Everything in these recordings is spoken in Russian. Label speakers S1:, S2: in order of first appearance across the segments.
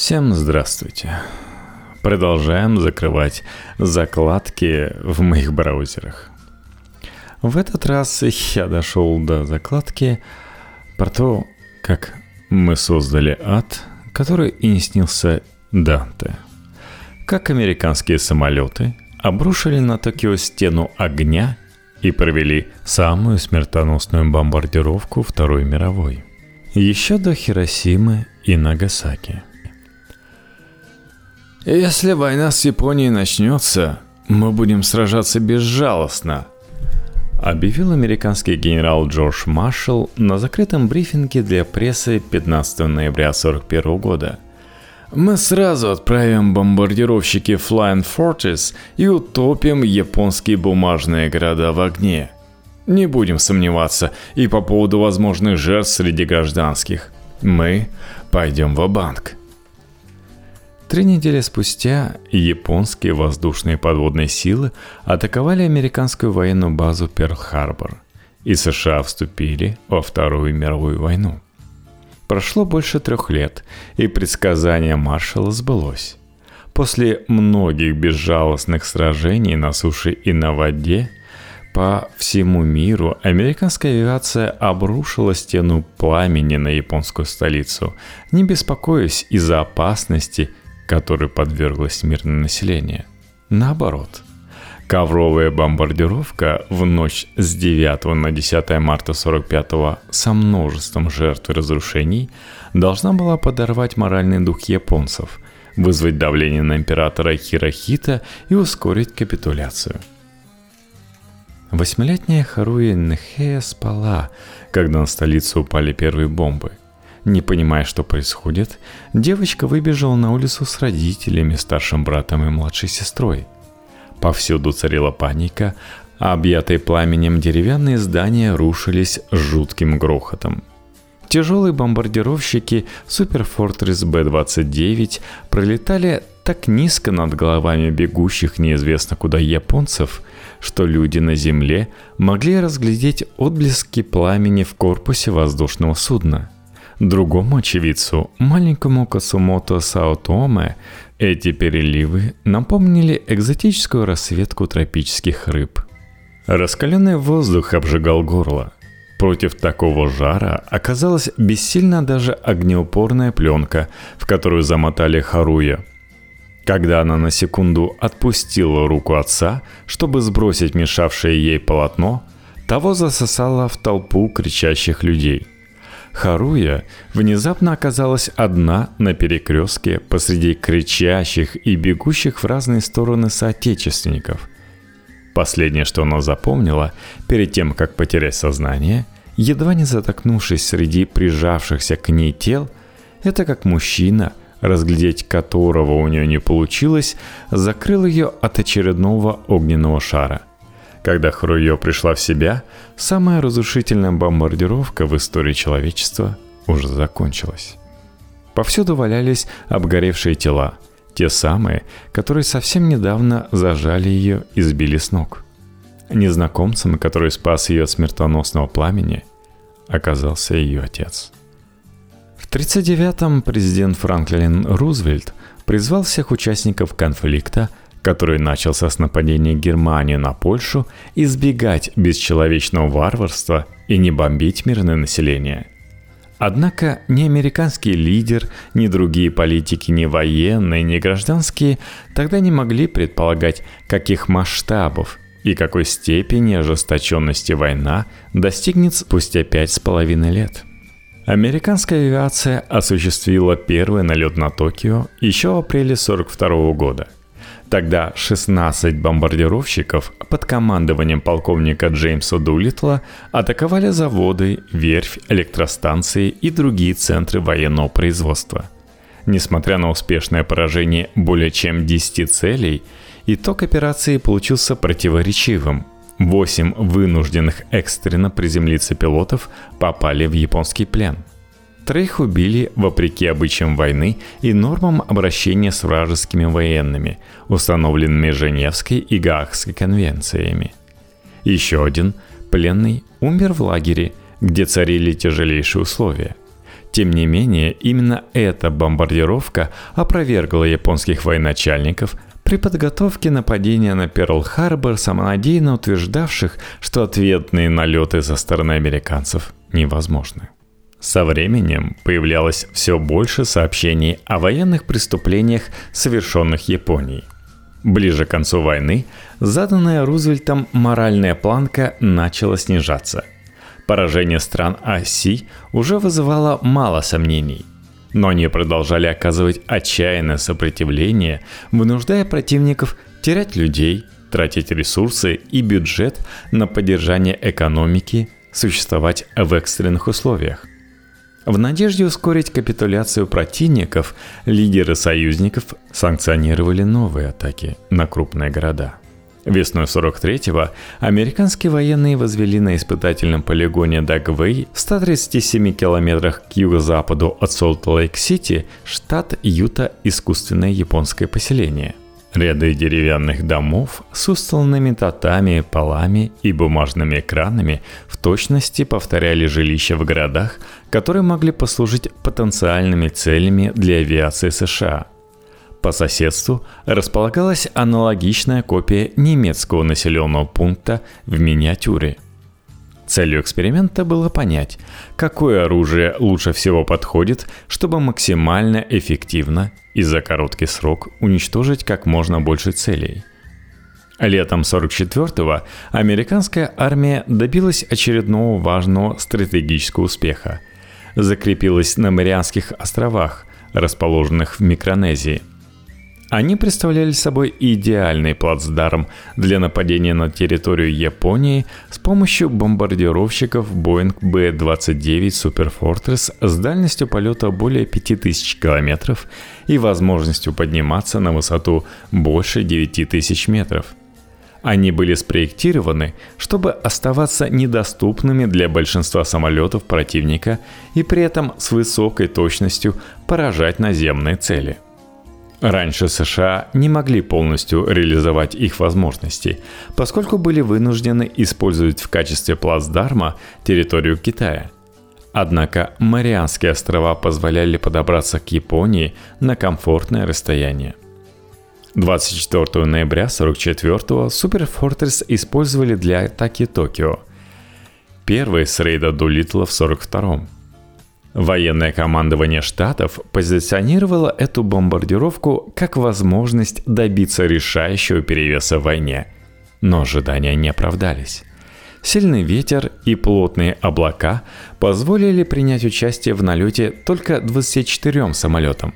S1: Всем здравствуйте. Продолжаем закрывать закладки в моих браузерах. В этот раз я дошел до закладки про то, как мы создали ад, который и не снился Данте. Как американские самолеты обрушили на Токио стену огня и провели самую смертоносную бомбардировку Второй мировой. Еще до Хиросимы и Нагасаки –
S2: если война с Японией начнется, мы будем сражаться безжалостно,
S1: объявил американский генерал Джордж Маршалл на закрытом брифинге для прессы 15 ноября 1941 года.
S2: Мы сразу отправим бомбардировщики Flying Fortress и утопим японские бумажные города в огне. Не будем сомневаться и по поводу возможных жертв среди гражданских. Мы пойдем в банк
S1: Три недели спустя японские воздушные подводные силы атаковали американскую военную базу Перл-Харбор, и США вступили во Вторую мировую войну. Прошло больше трех лет, и предсказание маршала сбылось. После многих безжалостных сражений на суше и на воде по всему миру американская авиация обрушила стену пламени на японскую столицу, не беспокоясь из-за опасности которой подверглось мирное население. Наоборот, ковровая бомбардировка в ночь с 9 на 10 марта 45 со множеством жертв и разрушений должна была подорвать моральный дух японцев, вызвать давление на императора Хирохита и ускорить капитуляцию. Восьмилетняя Харуи Нехея спала, когда на столицу упали первые бомбы. Не понимая, что происходит, девочка выбежала на улицу с родителями, старшим братом и младшей сестрой. Повсюду царила паника, а объятые пламенем деревянные здания рушились жутким грохотом. Тяжелые бомбардировщики Fortress B-29 пролетали так низко над головами бегущих неизвестно куда японцев, что люди на земле могли разглядеть отблески пламени в корпусе воздушного судна – Другому очевидцу, маленькому Косумото Саотоме, эти переливы напомнили экзотическую расцветку тропических рыб. Раскаленный воздух обжигал горло. Против такого жара оказалась бессильна даже огнеупорная пленка, в которую замотали Харуя. Когда она на секунду отпустила руку отца, чтобы сбросить мешавшее ей полотно, того засосало в толпу кричащих людей – Харуя внезапно оказалась одна на перекрестке посреди кричащих и бегущих в разные стороны соотечественников. Последнее, что она запомнила, перед тем, как потерять сознание, едва не затокнувшись среди прижавшихся к ней тел, это как мужчина, разглядеть которого у нее не получилось, закрыл ее от очередного огненного шара – когда Хруё пришла в себя, самая разрушительная бомбардировка в истории человечества уже закончилась. Повсюду валялись обгоревшие тела, те самые, которые совсем недавно зажали ее и сбили с ног. Незнакомцем, который спас ее от смертоносного пламени, оказался ее отец. В 1939-м президент Франклин Рузвельт призвал всех участников конфликта – который начался с нападения Германии на Польшу, избегать бесчеловечного варварства и не бомбить мирное население. Однако ни американский лидер, ни другие политики, ни военные, ни гражданские тогда не могли предполагать, каких масштабов и какой степени ожесточенности война достигнет спустя пять с половиной лет. Американская авиация осуществила первый налет на Токио еще в апреле 1942 года – Тогда 16 бомбардировщиков под командованием полковника Джеймса Дулитла атаковали заводы, верфь, электростанции и другие центры военного производства. Несмотря на успешное поражение более чем 10 целей, итог операции получился противоречивым. Восемь вынужденных экстренно приземлиться пилотов попали в японский плен – Троих убили вопреки обычаям войны и нормам обращения с вражескими военными, установленными Женевской и Гаагской конвенциями. Еще один, пленный, умер в лагере, где царили тяжелейшие условия. Тем не менее, именно эта бомбардировка опровергла японских военачальников при подготовке нападения на Перл-Харбор, самонадеянно утверждавших, что ответные налеты со стороны американцев невозможны. Со временем появлялось все больше сообщений о военных преступлениях, совершенных Японией. Ближе к концу войны заданная Рузвельтом моральная планка начала снижаться. Поражение стран оси уже вызывало мало сомнений. Но они продолжали оказывать отчаянное сопротивление, вынуждая противников терять людей, тратить ресурсы и бюджет на поддержание экономики, существовать в экстренных условиях. В надежде ускорить капитуляцию противников, лидеры союзников санкционировали новые атаки на крупные города. Весной 43-го американские военные возвели на испытательном полигоне Дагвей в 137 километрах к юго-западу от Солт-Лейк-Сити, штат Юта, искусственное японское поселение. Ряды деревянных домов с устланными татами, полами и бумажными экранами в точности повторяли жилища в городах, которые могли послужить потенциальными целями для авиации США. По соседству располагалась аналогичная копия немецкого населенного пункта в миниатюре – Целью эксперимента было понять, какое оружие лучше всего подходит, чтобы максимально эффективно и за короткий срок уничтожить как можно больше целей. Летом 44-го американская армия добилась очередного важного стратегического успеха. Закрепилась на Марианских островах, расположенных в Микронезии – они представляли собой идеальный плацдарм для нападения на территорию Японии с помощью бомбардировщиков Boeing B-29 Super Fortress с дальностью полета более 5000 километров и возможностью подниматься на высоту больше 9000 метров. Они были спроектированы, чтобы оставаться недоступными для большинства самолетов противника и при этом с высокой точностью поражать наземные цели – Раньше США не могли полностью реализовать их возможности, поскольку были вынуждены использовать в качестве плацдарма территорию Китая. Однако Марианские острова позволяли подобраться к Японии на комфортное расстояние. 24 ноября 44-го Superfortress использовали для атаки Токио. Первый с рейда Дулитла в 42-м. Военное командование штатов позиционировало эту бомбардировку как возможность добиться решающего перевеса в войне. Но ожидания не оправдались. Сильный ветер и плотные облака позволили принять участие в налете только 24 самолетам,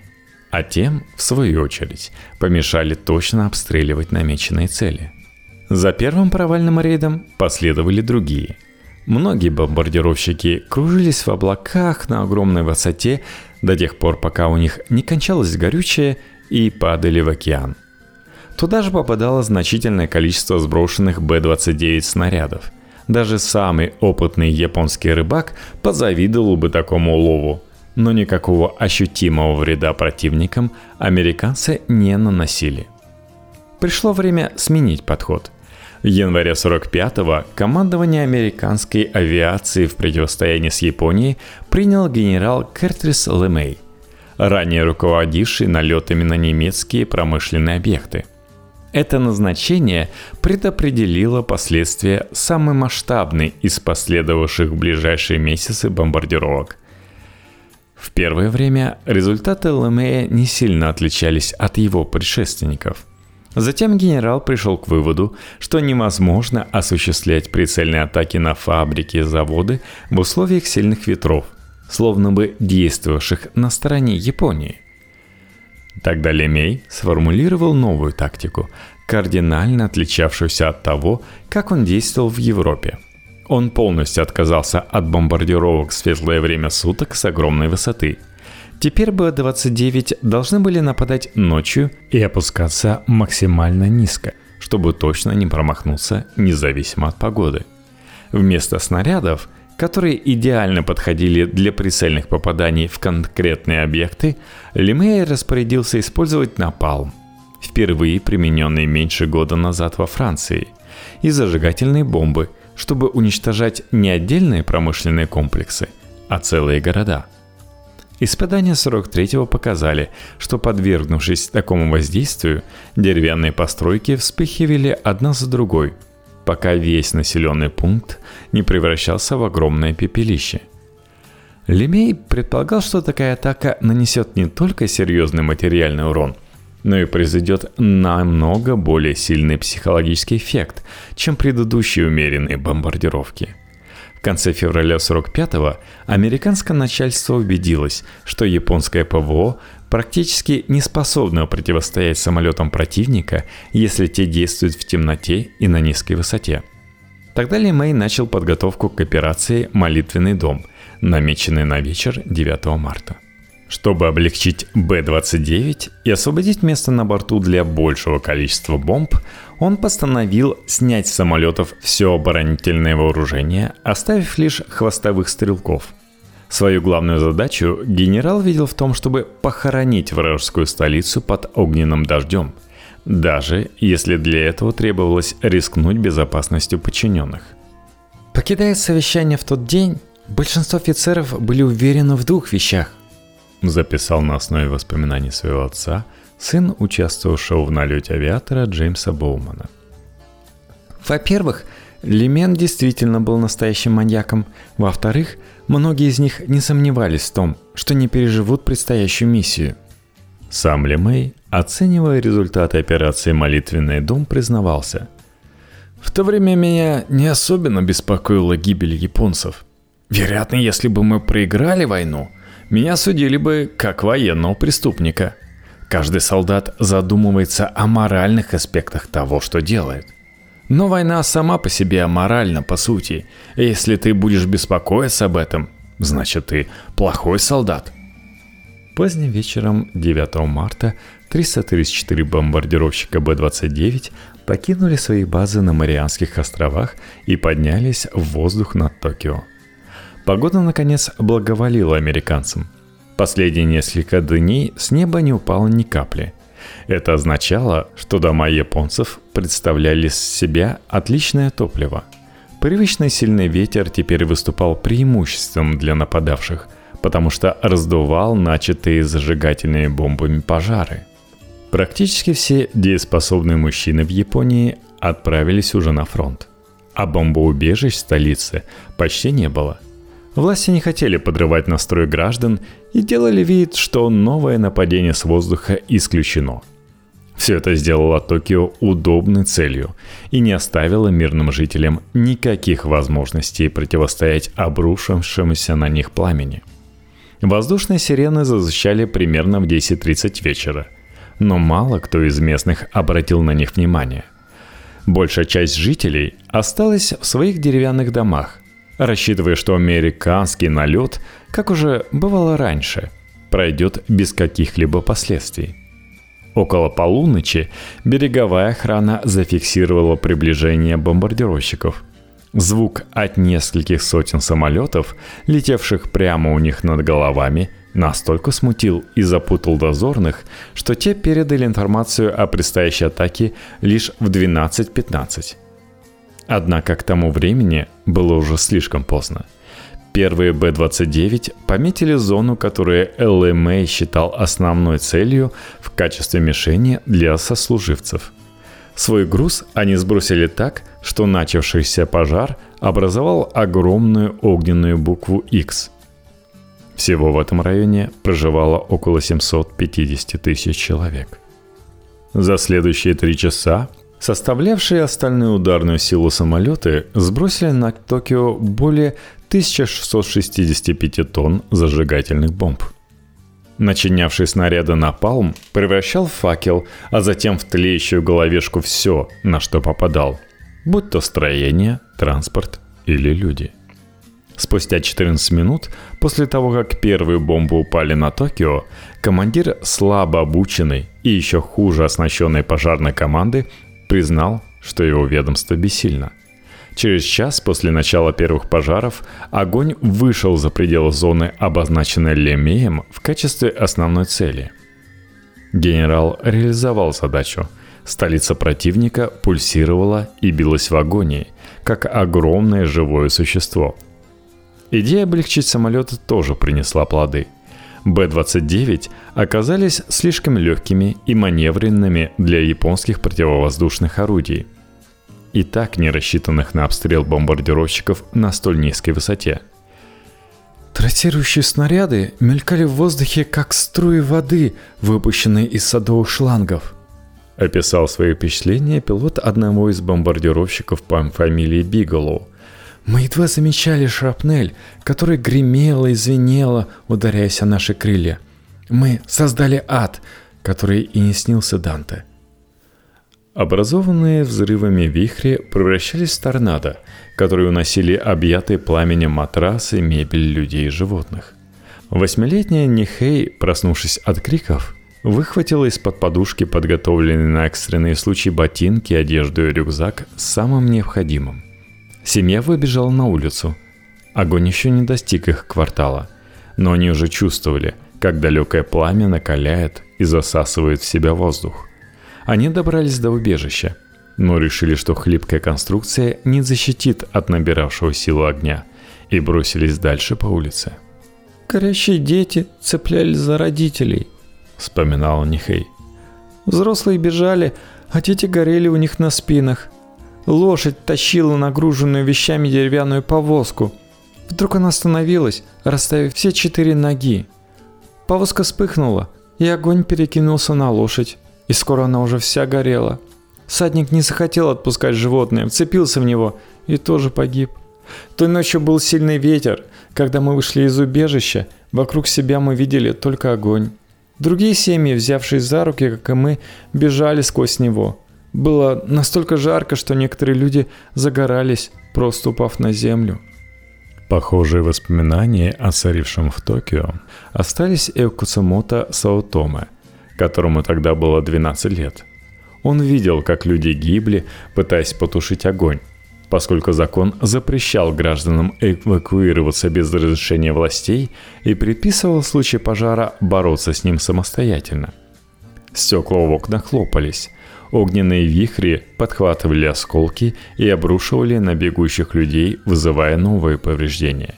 S1: а тем, в свою очередь, помешали точно обстреливать намеченные цели. За первым провальным рейдом последовали другие – Многие бомбардировщики кружились в облаках на огромной высоте до тех пор, пока у них не кончалось горючее и падали в океан. Туда же попадало значительное количество сброшенных Б-29 снарядов. Даже самый опытный японский рыбак позавидовал бы такому улову. Но никакого ощутимого вреда противникам американцы не наносили. Пришло время сменить подход. В январе 45-го командование американской авиации в противостоянии с Японией принял генерал Кертрис Лемей, ранее руководивший налетами на немецкие промышленные объекты. Это назначение предопределило последствия самой масштабной из последовавших в ближайшие месяцы бомбардировок. В первое время результаты Лемея не сильно отличались от его предшественников – Затем генерал пришел к выводу, что невозможно осуществлять прицельные атаки на фабрики и заводы в условиях сильных ветров, словно бы действовавших на стороне Японии. Тогда Лемей сформулировал новую тактику, кардинально отличавшуюся от того, как он действовал в Европе. Он полностью отказался от бомбардировок в светлое время суток с огромной высоты – Теперь Б-29 должны были нападать ночью и опускаться максимально низко, чтобы точно не промахнуться независимо от погоды. Вместо снарядов, которые идеально подходили для прицельных попаданий в конкретные объекты, Лемей распорядился использовать напалм, впервые примененный меньше года назад во Франции, и зажигательные бомбы, чтобы уничтожать не отдельные промышленные комплексы, а целые города – Испытания 43-го показали, что подвергнувшись такому воздействию, деревянные постройки вспыхивали одна за другой, пока весь населенный пункт не превращался в огромное пепелище. Лемей предполагал, что такая атака нанесет не только серьезный материальный урон, но и произойдет намного более сильный психологический эффект, чем предыдущие умеренные бомбардировки – конце февраля 45-го американское начальство убедилось, что японское ПВО практически не способно противостоять самолетам противника, если те действуют в темноте и на низкой высоте. Тогда Ли Мэй начал подготовку к операции «Молитвенный дом», намеченной на вечер 9 марта. Чтобы облегчить Б-29 и освободить место на борту для большего количества бомб, он постановил снять с самолетов все оборонительное вооружение, оставив лишь хвостовых стрелков. Свою главную задачу генерал видел в том, чтобы похоронить вражескую столицу под огненным дождем, даже если для этого требовалось рискнуть безопасностью подчиненных.
S3: Покидая совещание в тот день, большинство офицеров были уверены в двух вещах –
S1: записал на основе воспоминаний своего отца сын участвовавшего в налете авиатора Джеймса Боумана.
S3: Во-первых, Лемен действительно был настоящим маньяком. Во-вторых, многие из них не сомневались в том, что не переживут предстоящую миссию.
S1: Сам Лемей, оценивая результаты операции «Молитвенный дом», признавался.
S2: В то время меня не особенно беспокоила гибель японцев. Вероятно, если бы мы проиграли войну – меня судили бы как военного преступника. Каждый солдат задумывается о моральных аспектах того, что делает. Но война сама по себе аморальна, по сути. Если ты будешь беспокоиться об этом, значит ты плохой солдат.
S1: Поздним вечером 9 марта 334 бомбардировщика Б-29 покинули свои базы на Марианских островах и поднялись в воздух над Токио. Погода, наконец, благоволила американцам. Последние несколько дней с неба не упало ни капли. Это означало, что дома японцев представляли из себя отличное топливо. Привычный сильный ветер теперь выступал преимуществом для нападавших, потому что раздувал начатые зажигательными бомбами пожары. Практически все дееспособные мужчины в Японии отправились уже на фронт. А бомбоубежищ в столице почти не было – Власти не хотели подрывать настрой граждан и делали вид, что новое нападение с воздуха исключено. Все это сделало Токио удобной целью и не оставило мирным жителям никаких возможностей противостоять обрушившемуся на них пламени. Воздушные сирены зазвучали примерно в 10.30 вечера, но мало кто из местных обратил на них внимание. Большая часть жителей осталась в своих деревянных домах, рассчитывая, что американский налет, как уже бывало раньше, пройдет без каких-либо последствий. Около полуночи береговая охрана зафиксировала приближение бомбардировщиков. Звук от нескольких сотен самолетов, летевших прямо у них над головами, настолько смутил и запутал дозорных, что те передали информацию о предстоящей атаке лишь в 12.15. Однако к тому времени было уже слишком поздно. Первые Б-29 пометили зону, которую ЛМА считал основной целью в качестве мишени для сослуживцев. Свой груз они сбросили так, что начавшийся пожар образовал огромную огненную букву X. Всего в этом районе проживало около 750 тысяч человек. За следующие три часа Составлявшие остальную ударную силу самолеты сбросили на Токио более 1665 тонн зажигательных бомб. Начинявший снаряды напалм превращал в факел, а затем в тлеющую головешку все, на что попадал, будь то строение, транспорт или люди. Спустя 14 минут после того, как первые бомбы упали на Токио, командир слабо обученной и еще хуже оснащенной пожарной команды признал, что его ведомство бессильно. Через час после начала первых пожаров огонь вышел за пределы зоны, обозначенной Лемеем в качестве основной цели. Генерал реализовал задачу. Столица противника пульсировала и билась в агонии, как огромное живое существо. Идея облегчить самолеты тоже принесла плоды. Б-29 оказались слишком легкими и маневренными для японских противовоздушных орудий и так не рассчитанных на обстрел бомбардировщиков на столь низкой высоте.
S3: Трассирующие снаряды мелькали в воздухе, как струи воды, выпущенные из садовых шлангов.
S1: Описал свои впечатления пилот одного из бомбардировщиков по фамилии Биголоу.
S3: Мы едва замечали шрапнель, которая гремела и звенела, ударяясь о наши крылья. Мы создали ад, который и не снился Данте.
S1: Образованные взрывами вихри превращались в торнадо, которые уносили объятые пламенем матрасы, мебель людей и животных. Восьмилетняя Нихей, проснувшись от криков, выхватила из-под подушки подготовленные на экстренные случаи ботинки, одежду и рюкзак с самым необходимым. Семья выбежала на улицу. Огонь еще не достиг их квартала, но они уже чувствовали, как далекое пламя накаляет и засасывает в себя воздух – они добрались до убежища, но решили, что хлипкая конструкция не защитит от набиравшего силу огня, и бросились дальше по улице.
S3: «Горящие дети цеплялись за родителей», — вспоминала Нихей. «Взрослые бежали, а дети горели у них на спинах. Лошадь тащила нагруженную вещами деревянную повозку. Вдруг она остановилась, расставив все четыре ноги. Повозка вспыхнула, и огонь перекинулся на лошадь и скоро она уже вся горела. Садник не захотел отпускать животное, вцепился в него и тоже погиб. Той ночью был сильный ветер. Когда мы вышли из убежища, вокруг себя мы видели только огонь. Другие семьи, взявшие за руки, как и мы, бежали сквозь него. Было настолько жарко, что некоторые люди загорались, просто упав на землю.
S1: Похожие воспоминания о царившем в Токио остались и у Куцумото Саотоме, которому тогда было 12 лет. Он видел, как люди гибли, пытаясь потушить огонь, поскольку закон запрещал гражданам эвакуироваться без разрешения властей и предписывал в случае пожара бороться с ним самостоятельно. Стекла в окнах хлопались, огненные вихри подхватывали осколки и обрушивали на бегущих людей, вызывая новые повреждения.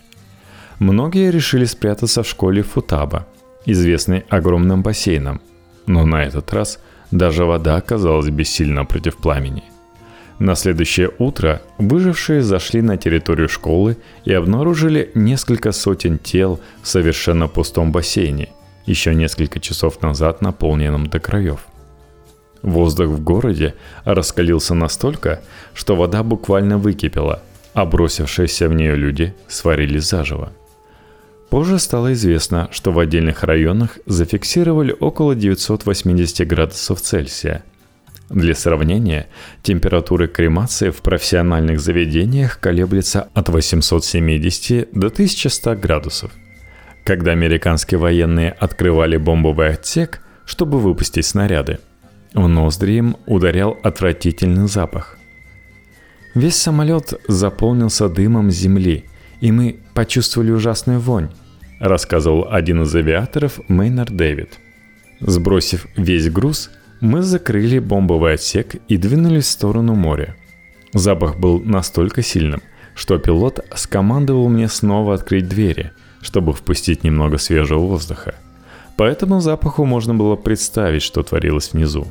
S1: Многие решили спрятаться в школе Футаба, известной огромным бассейном – но на этот раз даже вода оказалась бессильна против пламени. На следующее утро выжившие зашли на территорию школы и обнаружили несколько сотен тел в совершенно пустом бассейне, еще несколько часов назад наполненном до краев. Воздух в городе раскалился настолько, что вода буквально выкипела, а бросившиеся в нее люди сварились заживо. Позже стало известно, что в отдельных районах зафиксировали около 980 градусов Цельсия. Для сравнения, температура кремации в профессиональных заведениях колеблется от 870 до 1100 градусов. Когда американские военные открывали бомбовый отсек, чтобы выпустить снаряды, в ноздри им ударял отвратительный запах. Весь самолет заполнился дымом земли – и мы почувствовали ужасную вонь», — рассказывал один из авиаторов Мейнар Дэвид. Сбросив весь груз, мы закрыли бомбовый отсек и двинулись в сторону моря. Запах был настолько сильным, что пилот скомандовал мне снова открыть двери, чтобы впустить немного свежего воздуха. По этому запаху можно было представить, что творилось внизу.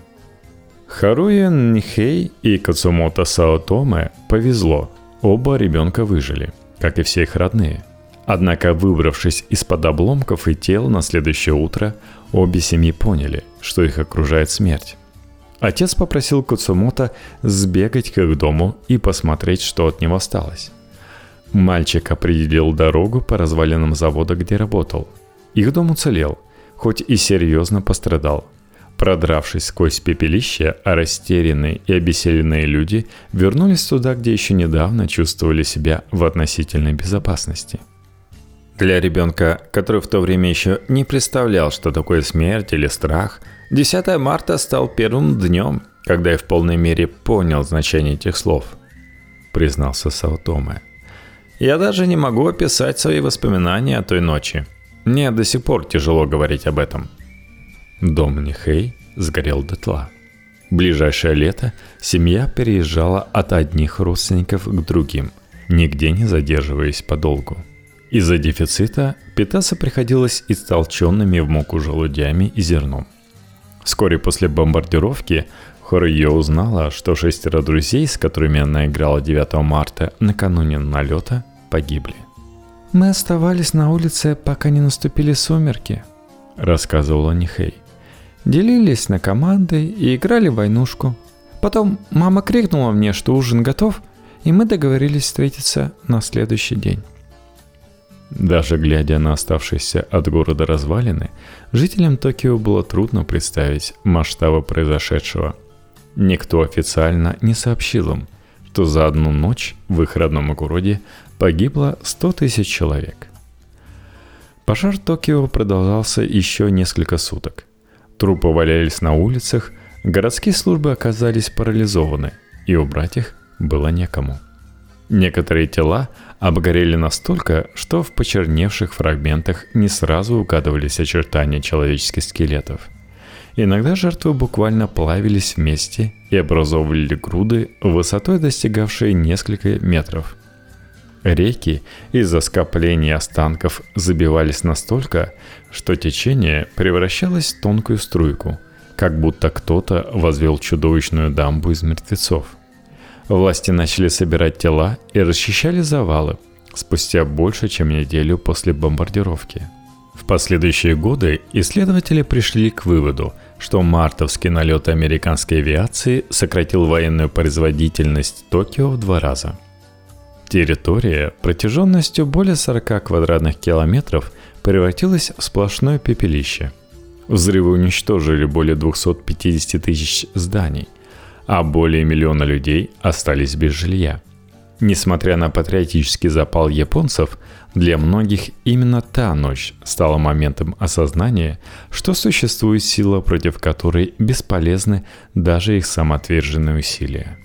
S1: Харуя Нихей и Кацумото Саотоме повезло, оба ребенка выжили – как и все их родные. Однако, выбравшись из-под обломков и тел на следующее утро, обе семьи поняли, что их окружает смерть. Отец попросил Куцумото сбегать к их дому и посмотреть, что от него осталось. Мальчик определил дорогу по развалинам завода, где работал. Их дом уцелел, хоть и серьезно пострадал. Продравшись сквозь пепелище, а растерянные и обессиленные люди вернулись туда, где еще недавно чувствовали себя в относительной безопасности. Для ребенка, который в то время еще не представлял, что такое смерть или страх, 10 марта стал первым днем, когда я в полной мере понял значение этих слов, признался Саутоме. Я даже не могу описать свои воспоминания о той ночи. Мне до сих пор тяжело говорить об этом – Дом Нихей сгорел дотла. Ближайшее лето семья переезжала от одних родственников к другим, нигде не задерживаясь подолгу. Из-за дефицита питаться приходилось истолченными в муку желудями и зерном. Вскоре после бомбардировки Хорьё узнала, что шестеро друзей, с которыми она играла 9 марта накануне налета, погибли.
S3: «Мы оставались на улице, пока не наступили сумерки», — рассказывала Нихей. «Делились на команды и играли в войнушку. Потом мама крикнула мне, что ужин готов, и мы договорились встретиться на следующий день».
S1: Даже глядя на оставшиеся от города развалины, жителям Токио было трудно представить масштабы произошедшего. Никто официально не сообщил им, что за одну ночь в их родном городе погибло 100 тысяч человек. Пожар Токио продолжался еще несколько суток. Трупы валялись на улицах, городские службы оказались парализованы, и убрать их было некому. Некоторые тела обгорели настолько, что в почерневших фрагментах не сразу угадывались очертания человеческих скелетов. Иногда жертвы буквально плавились вместе и образовывали груды, высотой достигавшие несколько метров. Реки из-за скопления останков забивались настолько, что течение превращалось в тонкую струйку, как будто кто-то возвел чудовищную дамбу из мертвецов – Власти начали собирать тела и расчищали завалы спустя больше, чем неделю после бомбардировки. В последующие годы исследователи пришли к выводу, что мартовский налет американской авиации сократил военную производительность Токио в два раза. Территория протяженностью более 40 квадратных километров превратилась в сплошное пепелище. Взрывы уничтожили более 250 тысяч зданий, а более миллиона людей остались без жилья. Несмотря на патриотический запал японцев, для многих именно та ночь стала моментом осознания, что существует сила, против которой бесполезны даже их самоотверженные усилия.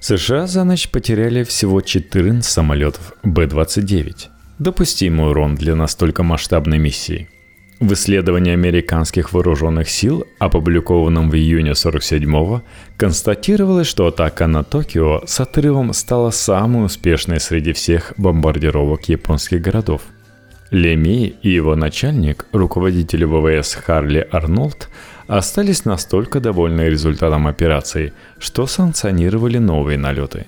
S1: США за ночь потеряли всего 14 самолетов Б-29. Допустимый урон для настолько масштабной миссии – в исследовании американских вооруженных сил, опубликованном в июне 47-го, констатировалось, что атака на Токио с отрывом стала самой успешной среди всех бомбардировок японских городов. Леми и его начальник, руководитель ВВС Харли Арнольд, остались настолько довольны результатом операции, что санкционировали новые налеты.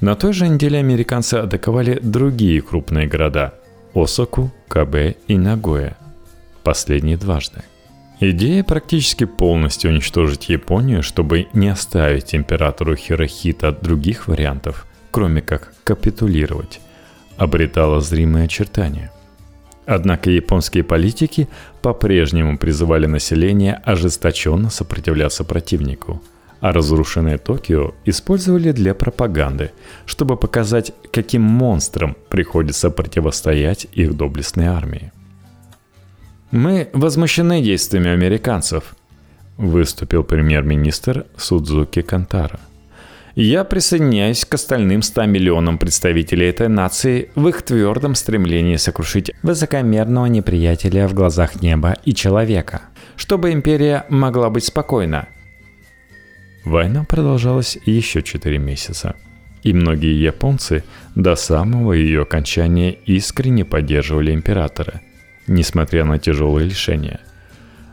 S1: На той же неделе американцы атаковали другие крупные города – Осаку, Кабе и Нагоя – последний дважды. Идея практически полностью уничтожить Японию, чтобы не оставить императору Хирохита других вариантов, кроме как капитулировать, обретала зримые очертания. Однако японские политики по-прежнему призывали население ожесточенно сопротивляться противнику, а разрушенное Токио использовали для пропаганды, чтобы показать, каким монстрам приходится противостоять их доблестной армии.
S3: Мы возмущены действиями американцев, выступил премьер-министр Судзуки Кантара. Я присоединяюсь к остальным 100 миллионам представителей этой нации в их твердом стремлении сокрушить высокомерного неприятеля в глазах неба и человека, чтобы империя могла быть спокойна.
S1: Война продолжалась еще 4 месяца, и многие японцы до самого ее окончания искренне поддерживали императора – несмотря на тяжелые лишения.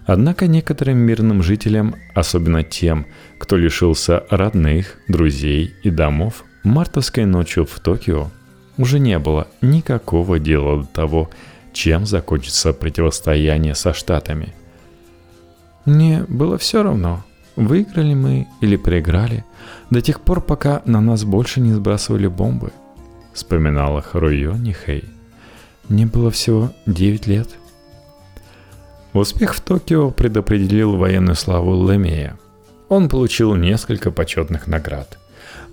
S1: Однако некоторым мирным жителям, особенно тем, кто лишился родных, друзей и домов, мартовской ночью в Токио уже не было никакого дела до того, чем закончится противостояние со Штатами.
S3: Мне было все равно, выиграли мы или проиграли, до тех пор, пока на нас больше не сбрасывали бомбы, вспоминала Харуё Нихей. Мне было всего 9 лет.
S1: Успех в Токио предопределил военную славу Лемея. Он получил несколько почетных наград.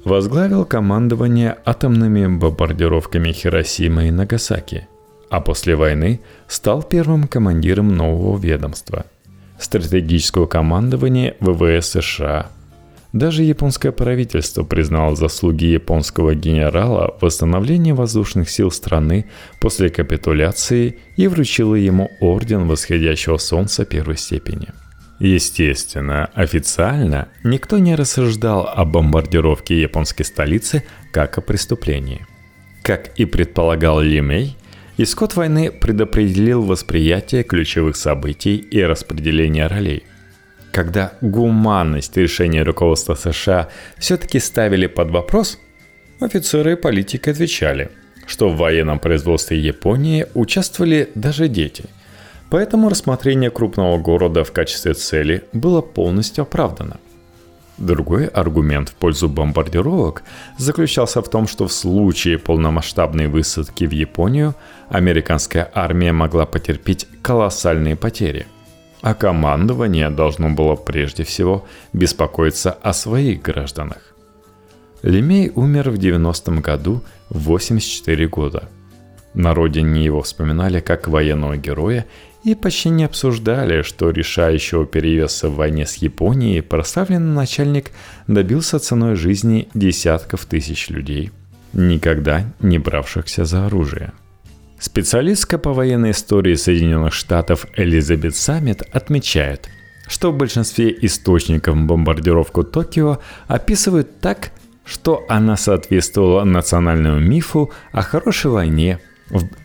S1: Возглавил командование атомными бомбардировками Хиросимы и Нагасаки, а после войны стал первым командиром нового ведомства – стратегического командования ВВС США – даже японское правительство признало заслуги японского генерала в восстановлении воздушных сил страны после капитуляции и вручило ему орден восходящего солнца первой степени. Естественно, официально никто не рассуждал о бомбардировке японской столицы как о преступлении. Как и предполагал Лимей, Исход войны предопределил восприятие ключевых событий и распределение ролей. Когда гуманность решения руководства США все-таки ставили под вопрос, офицеры и политики отвечали, что в военном производстве Японии участвовали даже дети. Поэтому рассмотрение крупного города в качестве цели было полностью оправдано – Другой аргумент в пользу бомбардировок заключался в том, что в случае полномасштабной высадки в Японию американская армия могла потерпеть колоссальные потери, а командование должно было прежде всего беспокоиться о своих гражданах. Лемей умер в 90-м году в 84 года. На родине его вспоминали как военного героя и почти не обсуждали, что решающего перевеса в войне с Японией прославленный начальник добился ценой жизни десятков тысяч людей, никогда не бравшихся за оружие. Специалистка по военной истории Соединенных Штатов Элизабет Саммит отмечает, что в большинстве источников бомбардировку Токио описывают так, что она соответствовала национальному мифу о хорошей войне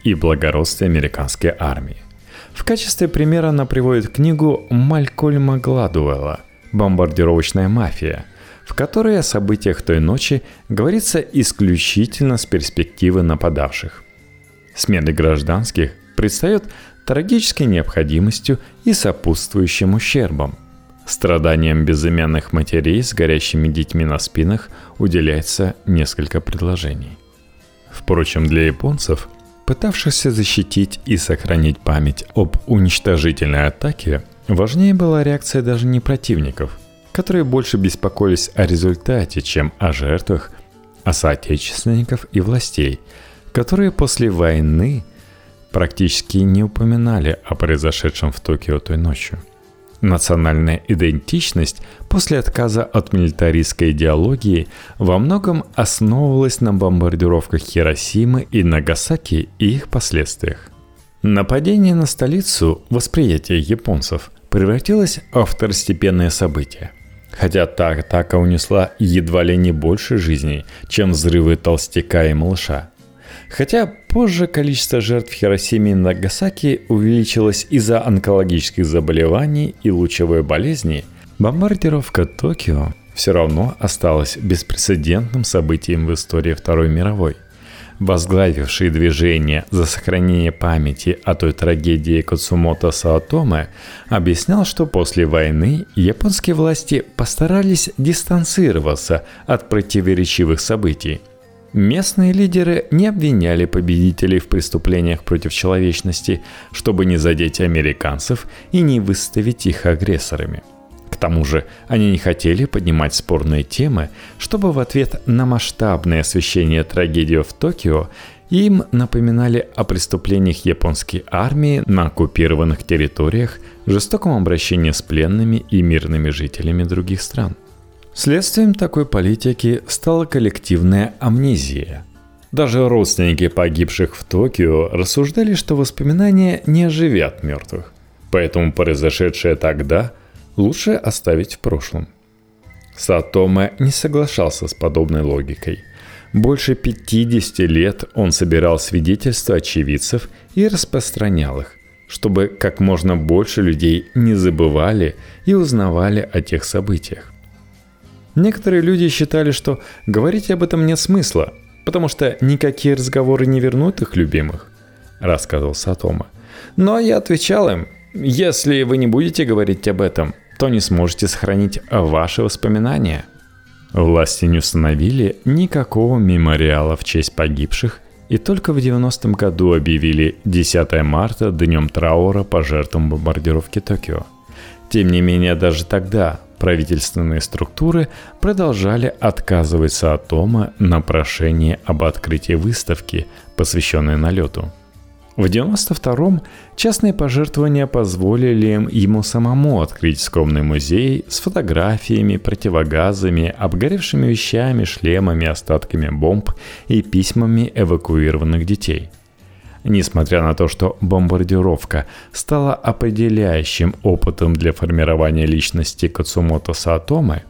S1: и благородстве американской армии. В качестве примера она приводит книгу Малькольма Гладуэлла «Бомбардировочная мафия», в которой о событиях той ночи говорится исключительно с перспективы нападавших. Смерть гражданских предстает трагической необходимостью и сопутствующим ущербом. Страданиям безымянных матерей с горящими детьми на спинах уделяется несколько предложений. Впрочем, для японцев Пытавшихся защитить и сохранить память об уничтожительной атаке, важнее была реакция даже не противников, которые больше беспокоились о результате, чем о жертвах, а соотечественников и властей, которые после войны практически не упоминали о произошедшем в Токио той ночью – Национальная идентичность после отказа от милитаристской идеологии во многом основывалась на бомбардировках Хиросимы и Нагасаки и их последствиях. Нападение на столицу, восприятие японцев, превратилось в второстепенное событие. Хотя та атака унесла едва ли не больше жизней, чем взрывы толстяка и малыша – Хотя позже количество жертв Хиросиме и Нагасаки увеличилось из-за онкологических заболеваний и лучевой болезни, бомбардировка Токио все равно осталась беспрецедентным событием в истории Второй мировой. Возглавивший движение за сохранение памяти о той трагедии Кацумото Саотоме объяснял, что после войны японские власти постарались дистанцироваться от противоречивых событий – Местные лидеры не обвиняли победителей в преступлениях против человечности, чтобы не задеть американцев и не выставить их агрессорами. К тому же они не хотели поднимать спорные темы, чтобы в ответ на масштабное освещение трагедии в Токио им напоминали о преступлениях японской армии на оккупированных территориях, жестоком обращении с пленными и мирными жителями других стран – Следствием такой политики стала коллективная амнезия. Даже родственники погибших в Токио рассуждали, что воспоминания не оживят мертвых. Поэтому произошедшее тогда лучше оставить в прошлом. Сатома не соглашался с подобной логикой. Больше 50 лет он собирал свидетельства очевидцев и распространял их, чтобы как можно больше людей не забывали и узнавали о тех событиях. Некоторые люди считали, что говорить об этом нет смысла, потому что никакие разговоры не вернут их любимых, рассказывал Сатома. Но я отвечал им, если вы не будете говорить об этом, то не сможете сохранить ваши воспоминания. Власти не установили никакого мемориала в честь погибших и только в 90-м году объявили 10 марта днем траура по жертвам бомбардировки Токио. Тем не менее, даже тогда правительственные структуры продолжали отказываться от Тома на прошение об открытии выставки, посвященной налету. В 92-м частные пожертвования позволили ему самому открыть скромный музей с фотографиями, противогазами, обгоревшими вещами, шлемами, остатками бомб и письмами эвакуированных детей – Несмотря на то, что бомбардировка стала определяющим опытом для формирования личности Кацумото Саатомы,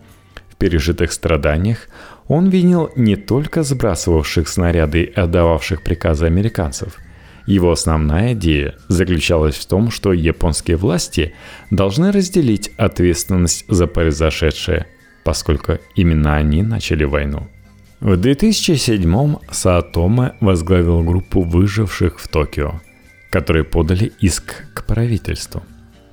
S1: в пережитых страданиях он винил не только сбрасывавших снаряды и отдававших приказы американцев. Его основная идея заключалась в том, что японские власти должны разделить ответственность за произошедшее, поскольку именно они начали войну. В 2007-м Саатоме возглавил группу выживших в Токио, которые подали иск к правительству.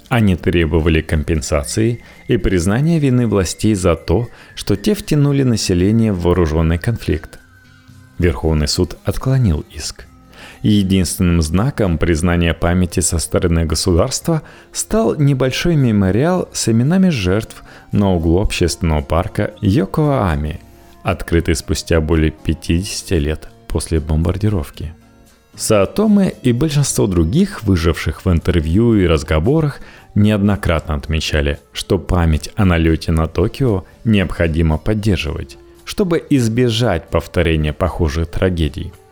S1: Они требовали компенсации и признания вины властей за то, что те втянули население в вооруженный конфликт. Верховный суд отклонил иск – Единственным знаком признания памяти со стороны государства стал небольшой мемориал с именами жертв на углу общественного парка Йокоами, открытый спустя более 50 лет после бомбардировки. Саатоме и большинство других, выживших в интервью и разговорах, неоднократно отмечали, что память о налете на Токио необходимо поддерживать, чтобы избежать повторения похожих трагедий –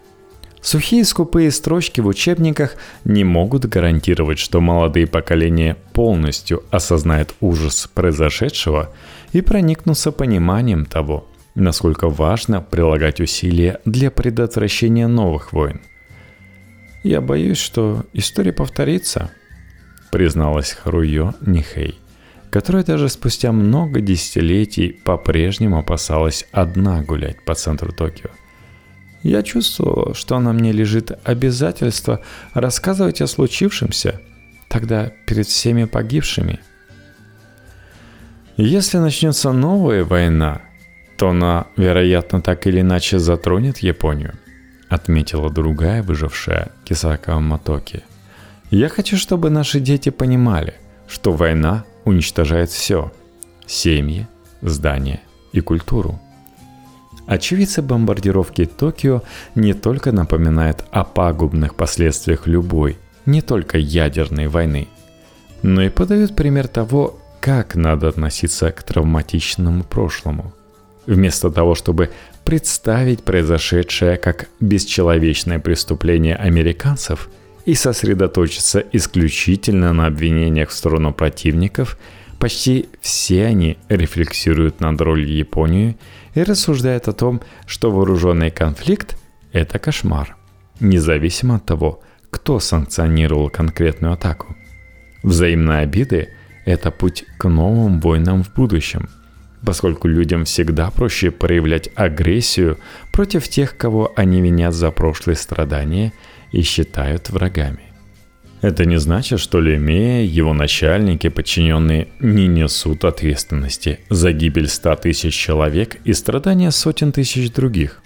S1: Сухие скупые строчки в учебниках не могут гарантировать, что молодые поколения полностью осознают ужас произошедшего и проникнутся пониманием того, насколько важно прилагать усилия для предотвращения новых войн. «Я боюсь, что история повторится», — призналась Харуё Нихей, которая даже спустя много десятилетий по-прежнему опасалась одна гулять по центру Токио. Я чувствовала, что на мне лежит обязательство рассказывать о случившемся, тогда перед всеми погибшими. Если начнется новая война, то она, вероятно, так или иначе затронет Японию, отметила другая выжившая Кисака Матоки. Я хочу, чтобы наши дети понимали, что война уничтожает все – семьи, здания и культуру – Очевидцы бомбардировки Токио не только напоминают о пагубных последствиях любой, не только ядерной войны, но и подают пример того, как надо относиться к травматичному прошлому. Вместо того, чтобы представить произошедшее как бесчеловечное преступление американцев и сосредоточиться исключительно на обвинениях в сторону противников, почти все они рефлексируют над ролью Японии – и рассуждает о том, что вооруженный конфликт – это кошмар, независимо от того, кто санкционировал конкретную атаку. Взаимные обиды – это путь к новым войнам в будущем, поскольку людям всегда проще проявлять агрессию против тех, кого они винят за прошлые страдания и считают врагами. Это не значит, что Лемея, его начальники, подчиненные не несут ответственности за гибель ста тысяч человек и страдания сотен тысяч других.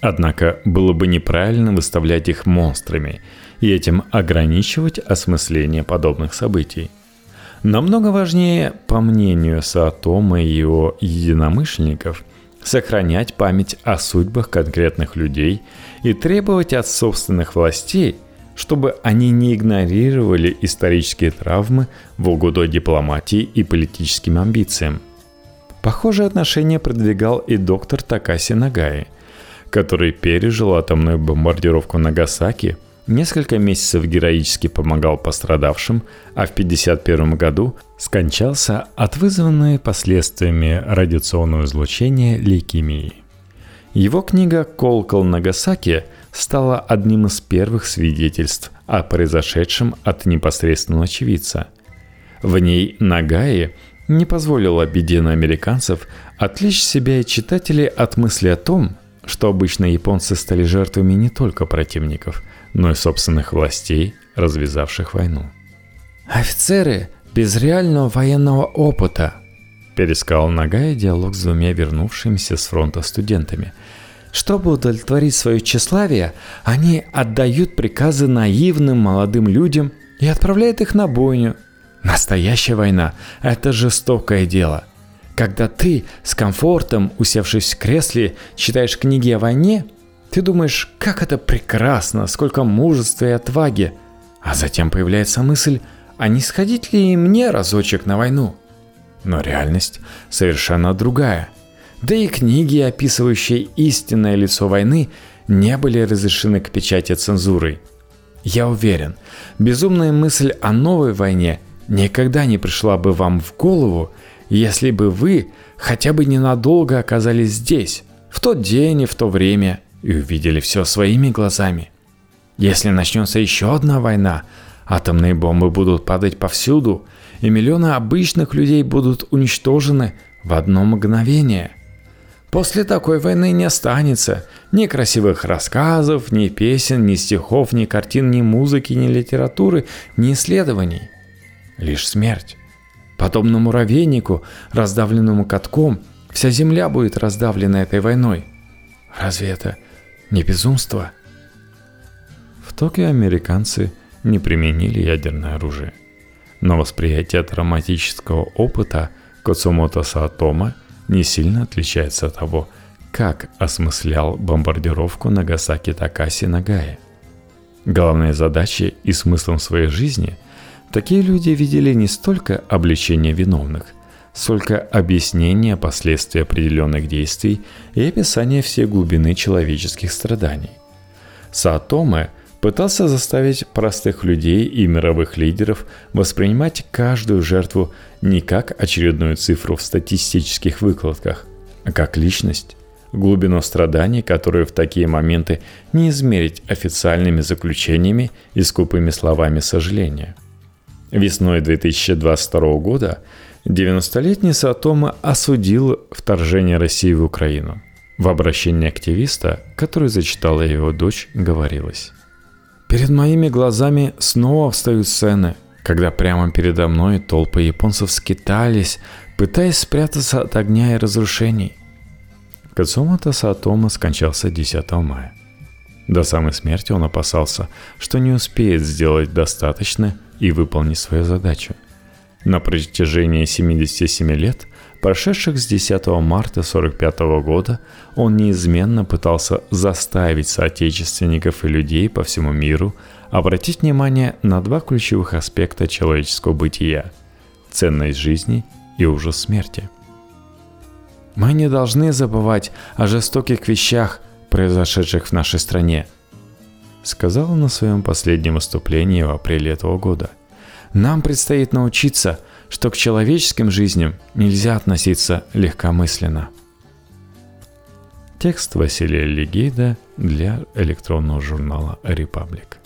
S1: Однако было бы неправильно выставлять их монстрами и этим ограничивать осмысление подобных событий. Намного важнее, по мнению Саатома и его единомышленников, сохранять память о судьбах конкретных людей и требовать от собственных властей – чтобы они не игнорировали исторические травмы в угоду дипломатии и политическим амбициям. Похожее отношение продвигал и доктор Такаси Нагаи, который пережил атомную бомбардировку Нагасаки, несколько месяцев героически помогал пострадавшим, а в 1951 году скончался от вызванной последствиями радиационного излучения лейкемии. Его книга «Колокол Нагасаки» стала одним из первых свидетельств о произошедшем от непосредственного очевидца. В ней Нагаи не позволила беде на американцев отвлечь себя и читателей от мысли о том, что обычно японцы стали жертвами не только противников, но и собственных властей, развязавших войну.
S3: «Офицеры без реального военного опыта», пересказал Нагая диалог с двумя вернувшимися с фронта студентами – чтобы удовлетворить свое тщеславие, они отдают приказы наивным молодым людям и отправляют их на бойню. Настоящая война – это жестокое дело. Когда ты с комфортом, усевшись в кресле, читаешь книги о войне, ты думаешь, как это прекрасно, сколько мужества и отваги. А затем появляется мысль, а не сходить ли и мне разочек на войну? Но реальность совершенно другая – да и книги, описывающие истинное лицо войны, не были разрешены к печати цензурой. Я уверен, безумная мысль о новой войне никогда не пришла бы вам в голову, если бы вы хотя бы ненадолго оказались здесь, в тот день и в то время, и увидели все своими глазами. Если начнется еще одна война, атомные бомбы будут падать повсюду, и миллионы обычных людей будут уничтожены в одно мгновение. После такой войны не останется ни красивых рассказов, ни песен, ни стихов, ни картин, ни музыки, ни литературы, ни исследований. Лишь смерть. Подобно муравейнику, раздавленному катком, вся земля будет раздавлена этой войной. Разве это не безумство?
S1: Токио американцы не применили ядерное оружие. Но восприятие травматического опыта Коцумото Саатома не сильно отличается от того, как осмыслял бомбардировку Нагасаки Такаси Нагая. Главной задачей и смыслом своей жизни такие люди видели не столько обличение виновных, сколько объяснение последствий определенных действий и описание всей глубины человеческих страданий. Саатоме пытался заставить простых людей и мировых лидеров воспринимать каждую жертву не как очередную цифру в статистических выкладках, а как личность, глубину страданий, которую в такие моменты не измерить официальными заключениями и скупыми словами сожаления. Весной 2022 года 90-летний Сатома осудил вторжение России в Украину. В обращении активиста, который зачитала его дочь, говорилось
S3: Перед моими глазами снова встают сцены, когда прямо передо мной толпы японцев скитались, пытаясь спрятаться от огня и разрушений.
S1: Кацумата Саатома скончался 10 мая. До самой смерти он опасался, что не успеет сделать достаточно и выполнить свою задачу. На протяжении 77 лет прошедших с 10 марта 1945 года, он неизменно пытался заставить соотечественников и людей по всему миру обратить внимание на два ключевых аспекта человеческого бытия – ценность жизни и ужас смерти.
S3: Мы не должны забывать о жестоких вещах, произошедших в нашей стране, сказал на своем последнем выступлении в апреле этого года. Нам предстоит научиться – что к человеческим жизням нельзя относиться легкомысленно.
S1: Текст Василия Легейда для электронного журнала «Репаблик».